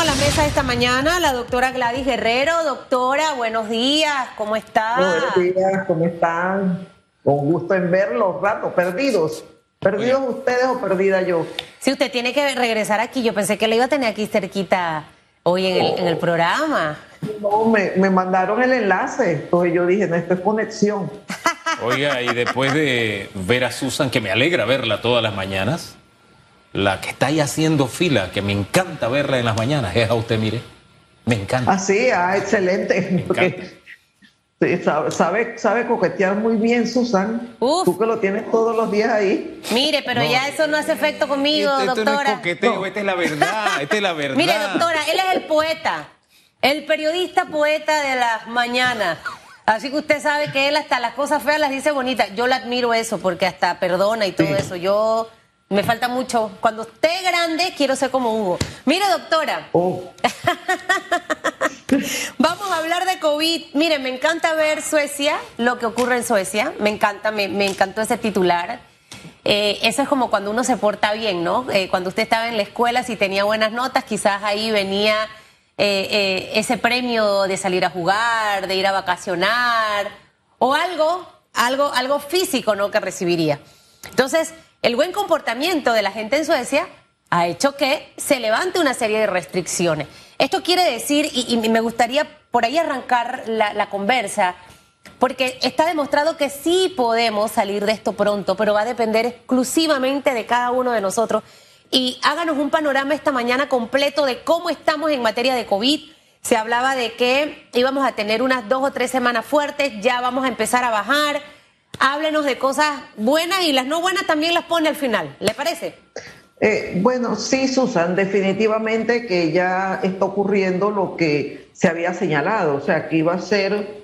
A la mesa esta mañana la doctora Gladys Guerrero. Doctora, buenos días, ¿cómo está? Buenos días, ¿cómo están? Con gusto en verlos, rato, perdidos. ¿Perdidos ustedes o perdida yo? Sí, usted tiene que regresar aquí. Yo pensé que le iba a tener aquí cerquita hoy en el, programa. No, me, me, mandaron el enlace. Entonces yo dije, no, esto es conexión. Oiga, y después de ver a Susan, que me alegra verla todas las mañanas, la que está ahí haciendo fila, que me encanta verla en las mañanas, es a usted, mire. Me encanta. Ah, sí, ah, excelente. sabe, sabe, coquetear muy bien, Susan. Tú que lo tienes todos los días ahí. Mire, pero ya eso no hace efecto conmigo, doctora. no es coqueteo, esta es la verdad, esta es la verdad. Mire, doctora, él es el poeta, el periodista poeta de las mañanas. Así que usted sabe que él hasta las cosas feas las dice bonitas. Yo le admiro eso porque hasta perdona y todo eso. Yo me falta mucho. Cuando esté grande, quiero ser como Hugo. Mire, doctora. Oh. Vamos a hablar de COVID. Mire, me encanta ver Suecia, lo que ocurre en Suecia. Me encanta, me, encantó ese titular. Eh, eso es como cuando uno se porta bien, ¿no? Eh, cuando usted estaba en la escuela, si tenía buenas notas, quizás ahí venía eh, ese premio de salir a jugar, de ir a vacacionar, o algo, algo, algo físico, ¿no? Que recibiría. Entonces, el buen comportamiento de la gente en Suecia ha hecho que se levante una serie de restricciones. Esto quiere decir, y, me gustaría por ahí arrancar la, conversa, porque está demostrado que sí podemos salir de esto pronto, pero va a depender exclusivamente de cada uno de nosotros. Y háganos un panorama esta mañana completo de cómo estamos en materia de COVID. Se hablaba de que íbamos a tener unas dos o tres semanas fuertes, ya vamos a empezar a bajar háblenos de cosas buenas y las no buenas también las pone al final. ¿Le parece? Eh, bueno, sí, Susan, definitivamente que ya está ocurriendo lo que se había señalado, o sea, que iba a ser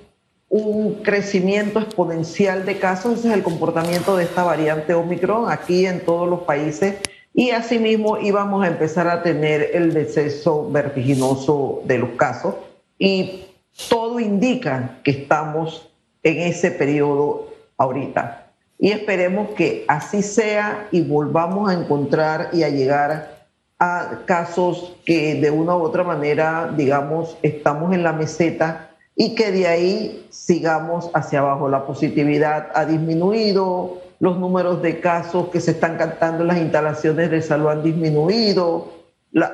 un crecimiento exponencial de casos, ese es el comportamiento de esta variante Omicron aquí en todos los países y asimismo íbamos a empezar a tener el deceso vertiginoso de los casos y todo indica que estamos en ese periodo ahorita. Y esperemos que así sea y volvamos a encontrar y a llegar a casos que de una u otra manera, digamos, estamos en la meseta y que de ahí sigamos hacia abajo. La positividad ha disminuido, los números de casos que se están cantando en las instalaciones de salud han disminuido, las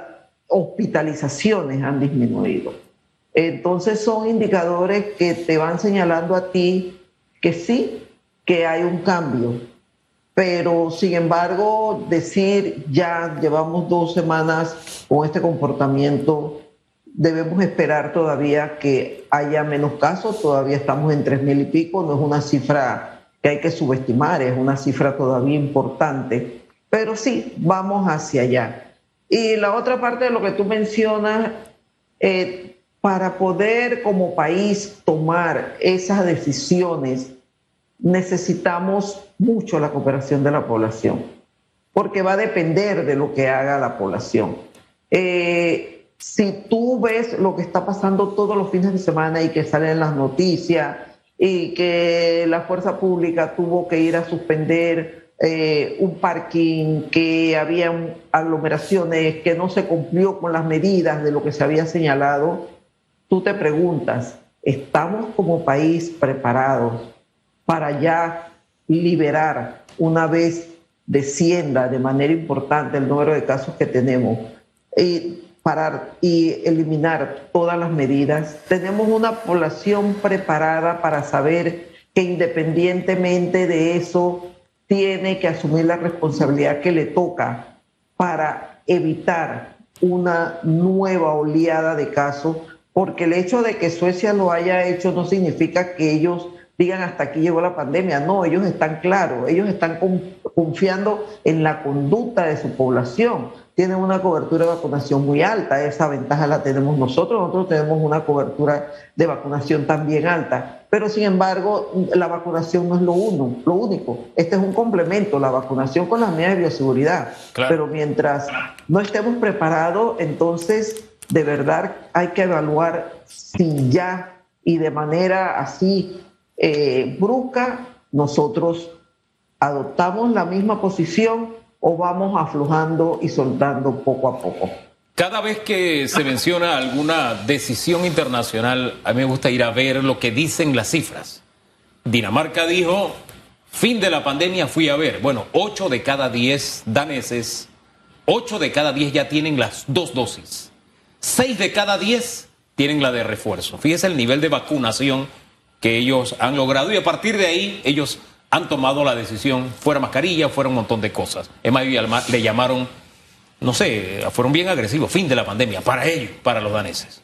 hospitalizaciones han disminuido. Entonces son indicadores que te van señalando a ti que sí, que hay un cambio. Pero, sin embargo, decir ya llevamos dos semanas con este comportamiento, debemos esperar todavía que haya menos casos, todavía estamos en tres mil y pico, no es una cifra que hay que subestimar, es una cifra todavía importante, pero sí, vamos hacia allá. Y la otra parte de lo que tú mencionas, eh, para poder como país tomar esas decisiones, necesitamos mucho la cooperación de la población, porque va a depender de lo que haga la población. Eh, si tú ves lo que está pasando todos los fines de semana y que salen las noticias y que la fuerza pública tuvo que ir a suspender eh, un parking, que había aglomeraciones, que no se cumplió con las medidas de lo que se había señalado, tú te preguntas, ¿estamos como país preparados para ya liberar una vez descienda de manera importante el número de casos que tenemos y parar y eliminar todas las medidas. Tenemos una población preparada para saber que independientemente de eso tiene que asumir la responsabilidad que le toca para evitar una nueva oleada de casos, porque el hecho de que Suecia lo haya hecho no significa que ellos digan hasta aquí llegó la pandemia. No, ellos están claros, ellos están confiando en la conducta de su población. Tienen una cobertura de vacunación muy alta, esa ventaja la tenemos nosotros, nosotros tenemos una cobertura de vacunación también alta. Pero sin embargo, la vacunación no es lo, uno, lo único. Este es un complemento, la vacunación con las medidas de bioseguridad. Pero mientras no estemos preparados, entonces de verdad hay que evaluar si ya y de manera así eh, brusca, nosotros adoptamos la misma posición o vamos aflojando y soltando poco a poco. Cada vez que se menciona alguna decisión internacional, a mí me gusta ir a ver lo que dicen las cifras. Dinamarca dijo, fin de la pandemia fui a ver. Bueno, 8 de cada 10 daneses, 8 de cada 10 ya tienen las dos dosis. 6 de cada 10 tienen la de refuerzo. Fíjese el nivel de vacunación que ellos han logrado y a partir de ahí ellos han tomado la decisión, fuera mascarilla, fuera un montón de cosas. Es más, le llamaron no sé, fueron bien agresivos, fin de la pandemia, para ellos, para los daneses.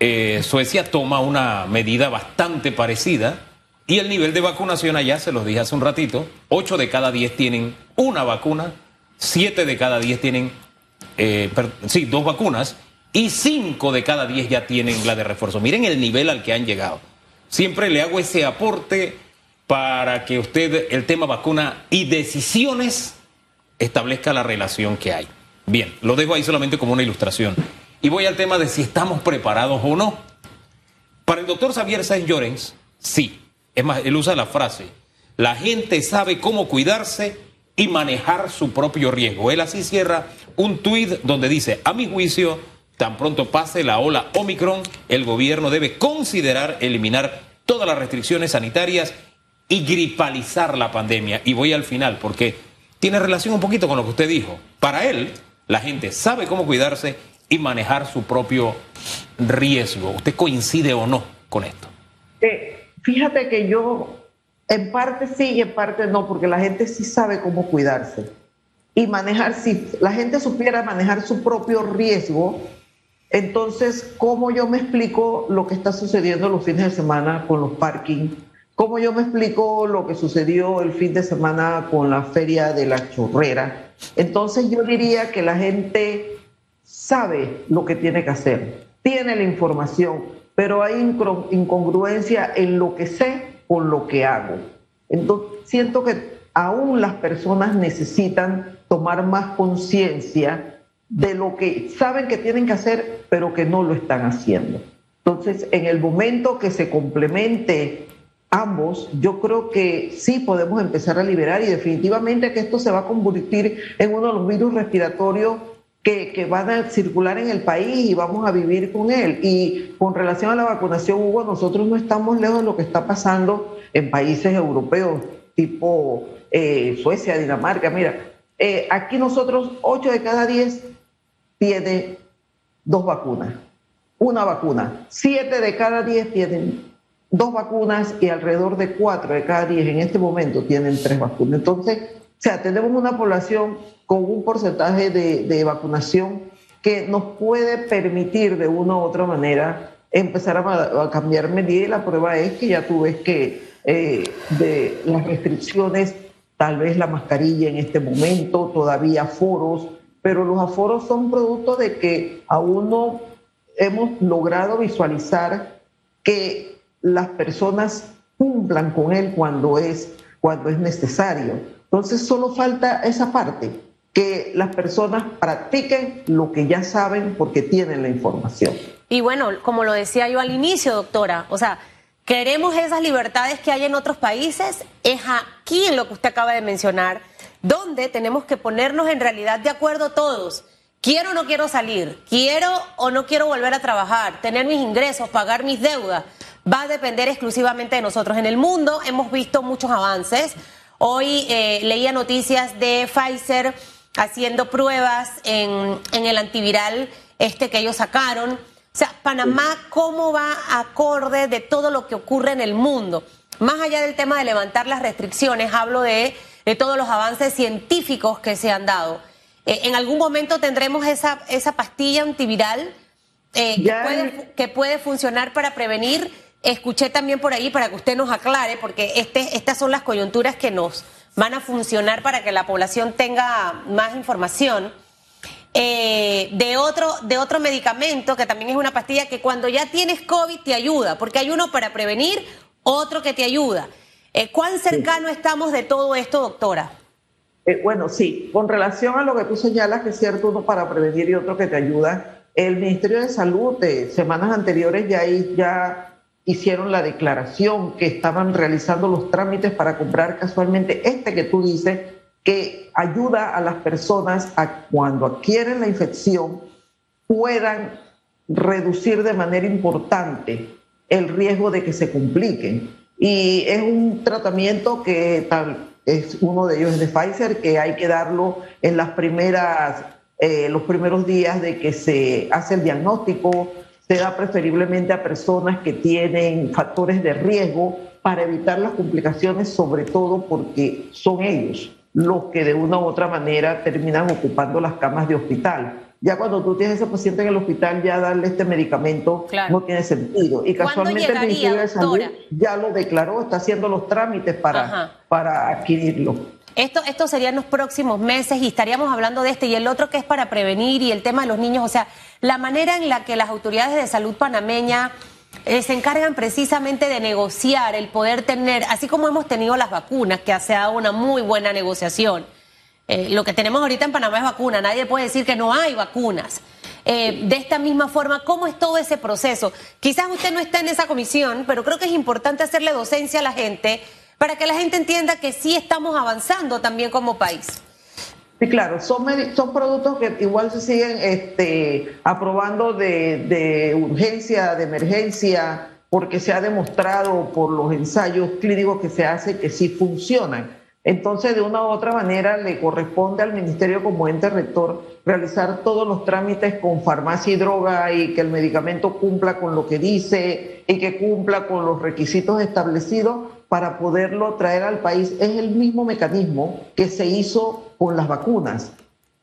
Eh, Suecia toma una medida bastante parecida y el nivel de vacunación allá, se los dije hace un ratito, 8 de cada 10 tienen una vacuna, 7 de cada 10 tienen, eh, sí, dos vacunas y 5 de cada 10 ya tienen la de refuerzo. Miren el nivel al que han llegado. Siempre le hago ese aporte para que usted el tema vacuna y decisiones establezca la relación que hay. Bien, lo dejo ahí solamente como una ilustración. Y voy al tema de si estamos preparados o no. Para el doctor Xavier Sáenz Llorens, sí. Es más, él usa la frase, la gente sabe cómo cuidarse y manejar su propio riesgo. Él así cierra un tuit donde dice, a mi juicio, tan pronto pase la ola Omicron, el gobierno debe considerar eliminar todas las restricciones sanitarias y gripalizar la pandemia. Y voy al final, porque tiene relación un poquito con lo que usted dijo. Para él, la gente sabe cómo cuidarse y manejar su propio riesgo. ¿Usted coincide o no con esto? Eh, fíjate que yo en parte sí y en parte no, porque la gente sí sabe cómo cuidarse. Y manejar, si la gente supiera manejar su propio riesgo, entonces, ¿cómo yo me explico lo que está sucediendo los fines de semana con los parkings? ¿Cómo yo me explico lo que sucedió el fin de semana con la feria de la chorrera? Entonces yo diría que la gente sabe lo que tiene que hacer, tiene la información, pero hay incongruencia en lo que sé con lo que hago. Entonces siento que aún las personas necesitan tomar más conciencia de lo que saben que tienen que hacer, pero que no lo están haciendo. Entonces, en el momento que se complemente ambos, yo creo que sí podemos empezar a liberar y definitivamente que esto se va a convertir en uno de los virus respiratorios que, que, van a circular en el país y vamos a vivir con él. Y con relación a la vacunación, Hugo, nosotros no estamos lejos de lo que está pasando en países europeos tipo eh, Suecia, Dinamarca. Mira, eh, aquí nosotros 8 de cada 10 tiene dos vacunas, una vacuna. 7 de cada 10 tienen dos vacunas y alrededor de cuatro de cada diez en este momento tienen tres vacunas. Entonces, o sea, tenemos una población con un porcentaje de, vacunación que nos puede permitir de una u otra manera empezar a, cambiar medidas la prueba es que ya tú ves que eh, de las restricciones, tal vez la mascarilla en este momento, todavía aforos, pero los aforos son producto de que aún no hemos logrado visualizar que las personas cumplan con él cuando es, cuando es necesario. Entonces solo falta esa parte, que las personas practiquen lo que ya saben porque tienen la información. Y bueno, como lo decía yo al inicio, doctora, o sea, queremos esas libertades que hay en otros países, es aquí en lo que usted acaba de mencionar, donde tenemos que ponernos en realidad de acuerdo todos. Quiero o no quiero salir, quiero o no quiero volver a trabajar, tener mis ingresos, pagar mis deudas va a depender exclusivamente de nosotros. En el mundo hemos visto muchos avances. Hoy eh, leía noticias de Pfizer haciendo pruebas en, en, el antiviral este que ellos sacaron. O sea, Panamá, ¿cómo va acorde de todo lo que ocurre en el mundo? Más allá del tema de levantar las restricciones, hablo de, de todos los avances científicos que se han dado. Eh, ¿En algún momento tendremos esa, esa pastilla antiviral eh, que, puede, que puede funcionar para prevenir Escuché también por ahí para que usted nos aclare, porque este, estas son las coyunturas que nos van a funcionar para que la población tenga más información. Eh, de, otro, de otro medicamento, que también es una pastilla que cuando ya tienes COVID te ayuda, porque hay uno para prevenir, otro que te ayuda. Eh, ¿Cuán cercano estamos de todo esto, doctora? Eh, bueno, sí, con relación a lo que tú señalas, que es cierto, uno para prevenir y otro que te ayuda, el Ministerio de Salud de semanas anteriores ya, ya hicieron la declaración que estaban realizando los trámites para comprar casualmente este que tú dices, que ayuda a las personas a cuando adquieren la infección puedan reducir de manera importante el riesgo de que se compliquen. Y es un tratamiento que tal, es uno de ellos de Pfizer, que hay que darlo en las primeras, eh, los primeros días de que se hace el diagnóstico, se da preferiblemente a personas que tienen factores de riesgo para evitar las complicaciones, sobre todo porque son ellos los que de una u otra manera terminan ocupando las camas de hospital. Ya cuando tú tienes ese paciente en el hospital, ya darle este medicamento no tiene sentido. Y casualmente el Ministerio de Salud ya lo declaró, está haciendo los trámites para, para adquirirlo. Esto, esto serían los próximos meses y estaríamos hablando de este y el otro que es para prevenir y el tema de los niños, o sea, la manera en la que las autoridades de salud panameña eh, se encargan precisamente de negociar, el poder tener, así como hemos tenido las vacunas, que ha sido una muy buena negociación. Eh, lo que tenemos ahorita en Panamá es vacuna, nadie puede decir que no hay vacunas. Eh, de esta misma forma, ¿cómo es todo ese proceso? Quizás usted no está en esa comisión, pero creo que es importante hacerle docencia a la gente para que la gente entienda que sí estamos avanzando también como país. Sí, claro, son, productos que igual se siguen este, aprobando de, urgencia, de emergencia, porque se ha demostrado por los ensayos clínicos que se hacen que sí funcionan. Entonces, de una u otra manera, le corresponde al Ministerio como ente rector realizar todos los trámites con farmacia y droga y que el medicamento cumpla con lo que dice y que cumpla con los requisitos establecidos para poderlo traer al país. Es el mismo mecanismo que se hizo con las vacunas,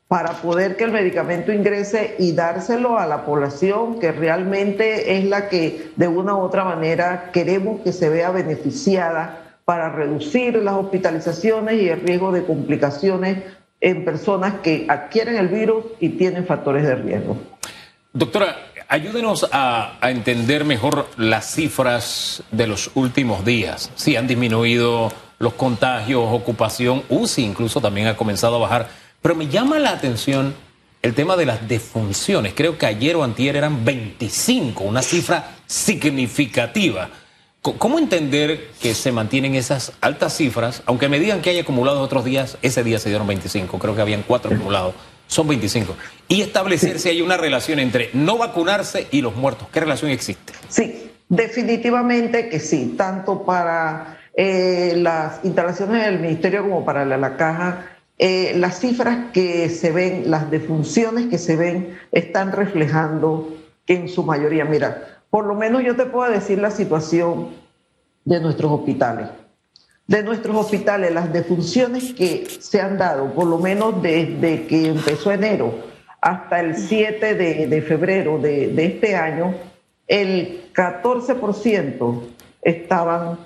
para poder que el medicamento ingrese y dárselo a la población que realmente es la que de una u otra manera queremos que se vea beneficiada para reducir las hospitalizaciones y el riesgo de complicaciones en personas que adquieren el virus y tienen factores de riesgo. Doctora, ayúdenos a, entender mejor las cifras de los últimos días. Si han disminuido los contagios, ocupación, UCI incluso también ha comenzado a bajar. Pero me llama la atención el tema de las defunciones. Creo que ayer o antier eran 25, una cifra significativa. ¿Cómo entender que se mantienen esas altas cifras? Aunque me digan que hay acumulados otros días, ese día se dieron 25, creo que habían cuatro acumulados, son 25. Y establecer si hay una relación entre no vacunarse y los muertos. ¿Qué relación existe? Sí, definitivamente que sí, tanto para eh, las instalaciones del ministerio como para la, caja, eh, las cifras que se ven, las defunciones que se ven, están reflejando que en su mayoría, mira, por lo menos yo te puedo decir la situación de nuestros hospitales. De nuestros hospitales, las defunciones que se han dado, por lo menos desde que empezó enero hasta el 7 de, febrero de, este año, el 14% estaban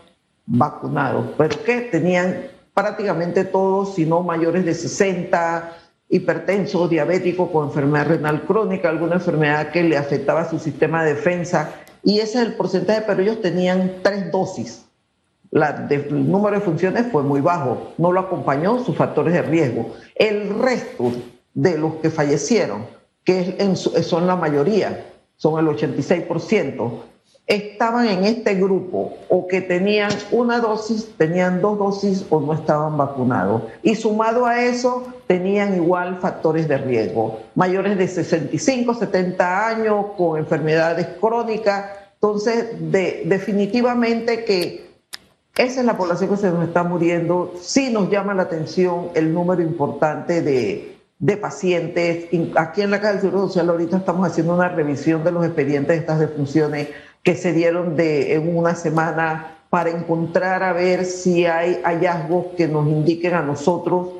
vacunados, pero que tenían prácticamente todos, si no mayores de 60, hipertensos, diabéticos con enfermedad renal crónica, alguna enfermedad que le afectaba su sistema de defensa, y ese es el porcentaje, pero ellos tenían tres dosis. La el número de funciones fue muy bajo, no lo acompañó sus factores de riesgo. El resto de los que fallecieron, que son la mayoría, son el 86%, estaban en este grupo o que tenían una dosis, tenían dos dosis o no estaban vacunados. Y sumado a eso, tenían igual factores de riesgo, mayores de 65, 70 años, con enfermedades crónicas. Entonces, definitivamente que esa es la población que se nos está muriendo. Sí nos llama la atención el número importante de, de pacientes. Aquí en la Caja del Seguro Social ahorita estamos haciendo una revisión de los expedientes de estas defunciones que se dieron de, en una semana para encontrar a ver si hay hallazgos que nos indiquen a nosotros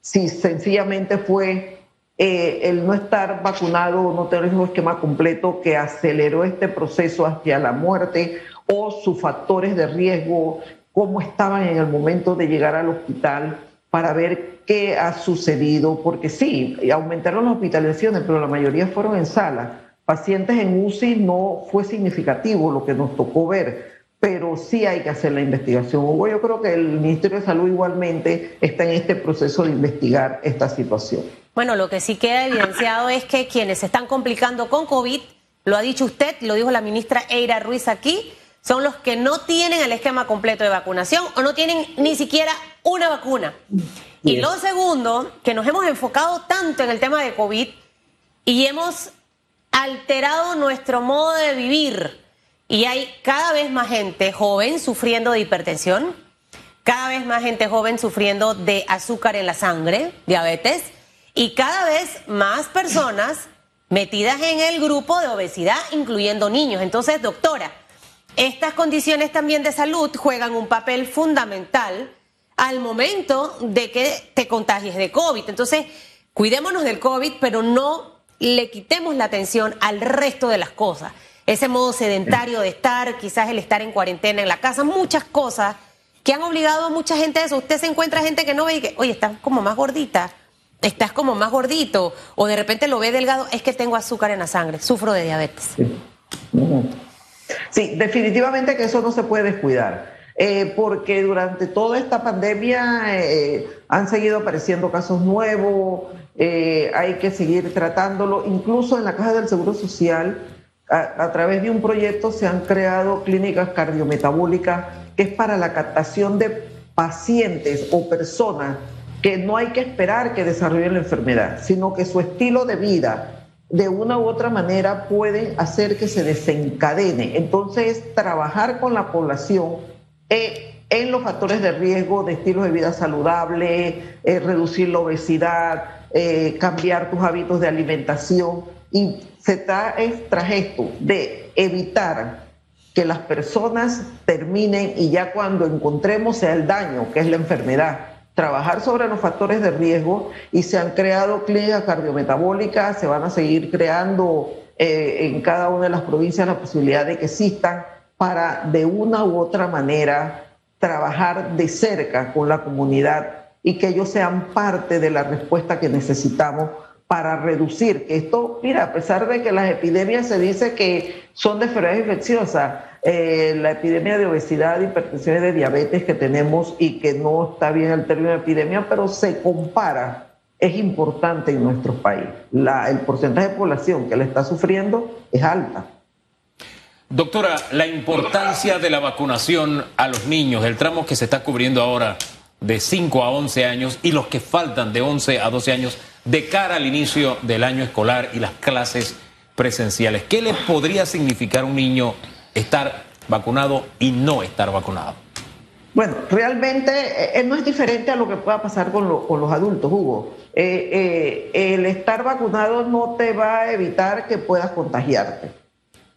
si sencillamente fue eh, el no estar vacunado o no tener un esquema completo que aceleró este proceso hacia la muerte o sus factores de riesgo, cómo estaban en el momento de llegar al hospital para ver qué ha sucedido, porque sí, aumentaron las hospitalizaciones, pero la mayoría fueron en sala pacientes en UCI no fue significativo lo que nos tocó ver, pero sí hay que hacer la investigación. Hugo, yo creo que el Ministerio de Salud igualmente está en este proceso de investigar esta situación. Bueno, lo que sí queda evidenciado es que quienes se están complicando con COVID, lo ha dicho usted, lo dijo la ministra Eira Ruiz aquí, son los que no tienen el esquema completo de vacunación o no tienen ni siquiera una vacuna. Y lo segundo, que nos hemos enfocado tanto en el tema de COVID y hemos alterado nuestro modo de vivir y hay cada vez más gente joven sufriendo de hipertensión, cada vez más gente joven sufriendo de azúcar en la sangre, diabetes, y cada vez más personas metidas en el grupo de obesidad, incluyendo niños. Entonces, doctora, estas condiciones también de salud juegan un papel fundamental al momento de que te contagies de COVID. Entonces, cuidémonos del COVID, pero no le quitemos la atención al resto de las cosas. Ese modo sedentario de estar, quizás el estar en cuarentena en la casa, muchas cosas que han obligado a mucha gente a eso. Usted se encuentra gente que no ve y que, oye, estás como más gordita, estás como más gordito, o de repente lo ve delgado, es que tengo azúcar en la sangre, sufro de diabetes. Sí, definitivamente que eso no se puede descuidar. Eh, porque durante toda esta pandemia eh, han seguido apareciendo casos nuevos, eh, hay que seguir tratándolo. Incluso en la Caja del Seguro Social, a, través de un proyecto se han creado clínicas cardiometabólicas que es para la captación de pacientes o personas que no hay que esperar que desarrollen la enfermedad, sino que su estilo de vida de una u otra manera puede hacer que se desencadene. Entonces, trabajar con la población eh, en los factores de riesgo de estilos de vida saludable, eh, reducir la obesidad, eh, cambiar tus hábitos de alimentación. Y se trata tras esto de evitar que las personas terminen y ya cuando encontremos sea el daño, que es la enfermedad, trabajar sobre los factores de riesgo y se han creado clínicas cardiometabólicas, se van a seguir creando en cada una de las provincias la posibilidad de que existan para de una u otra manera trabajar de cerca con la comunidad y que ellos sean parte de la respuesta que necesitamos para reducir que esto, mira, a pesar de que las epidemias se dice que son de enfermedades infecciosas, eh, la epidemia de obesidad, hipertensión y de diabetes que tenemos y que no está bien el término de epidemia, pero se compara, es importante en nuestro país. La, el porcentaje de población que la está sufriendo es alta. Doctora, la importancia de la vacunación a los niños, el tramo que se está cubriendo ahora de 5 a 11 años y los que faltan de 11 a 12 años de cara al inicio del año escolar y las clases presenciales. ¿Qué le podría significar a un niño estar vacunado y no estar vacunado? Bueno, realmente eh, eh, no es diferente a lo que pueda pasar con, los adultos, Hugo. Eh, el estar vacunado no te va a evitar que puedas contagiarte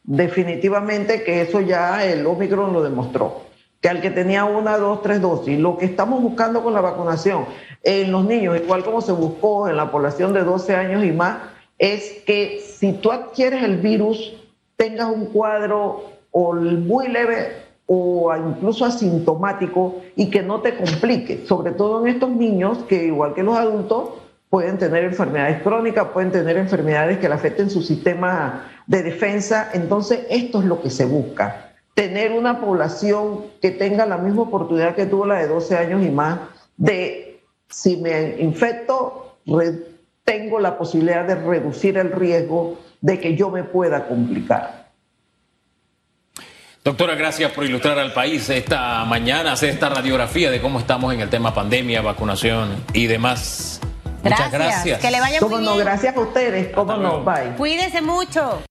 definitivamente que eso ya el Omicron lo demostró, que al que tenía una, dos, tres dosis, lo que estamos buscando con la vacunación en los niños, igual como se buscó en la población de 12 años y más, es que si tú adquieres el virus, tengas un cuadro muy leve o incluso asintomático y que no te complique, sobre todo en estos niños que igual que los adultos pueden tener enfermedades crónicas, pueden tener enfermedades que le afecten su sistema de defensa. Entonces, esto es lo que se busca, tener una población que tenga la misma oportunidad que tuvo la de 12 años y más, de si me infecto, tengo la posibilidad de reducir el riesgo de que yo me pueda complicar. Doctora, gracias por ilustrar al país esta mañana, hacer esta radiografía de cómo estamos en el tema pandemia, vacunación y demás. Muchas gracias. Que le vaya muy bien. no, gracias a ustedes. Cómo no, bye. Cuídese mucho.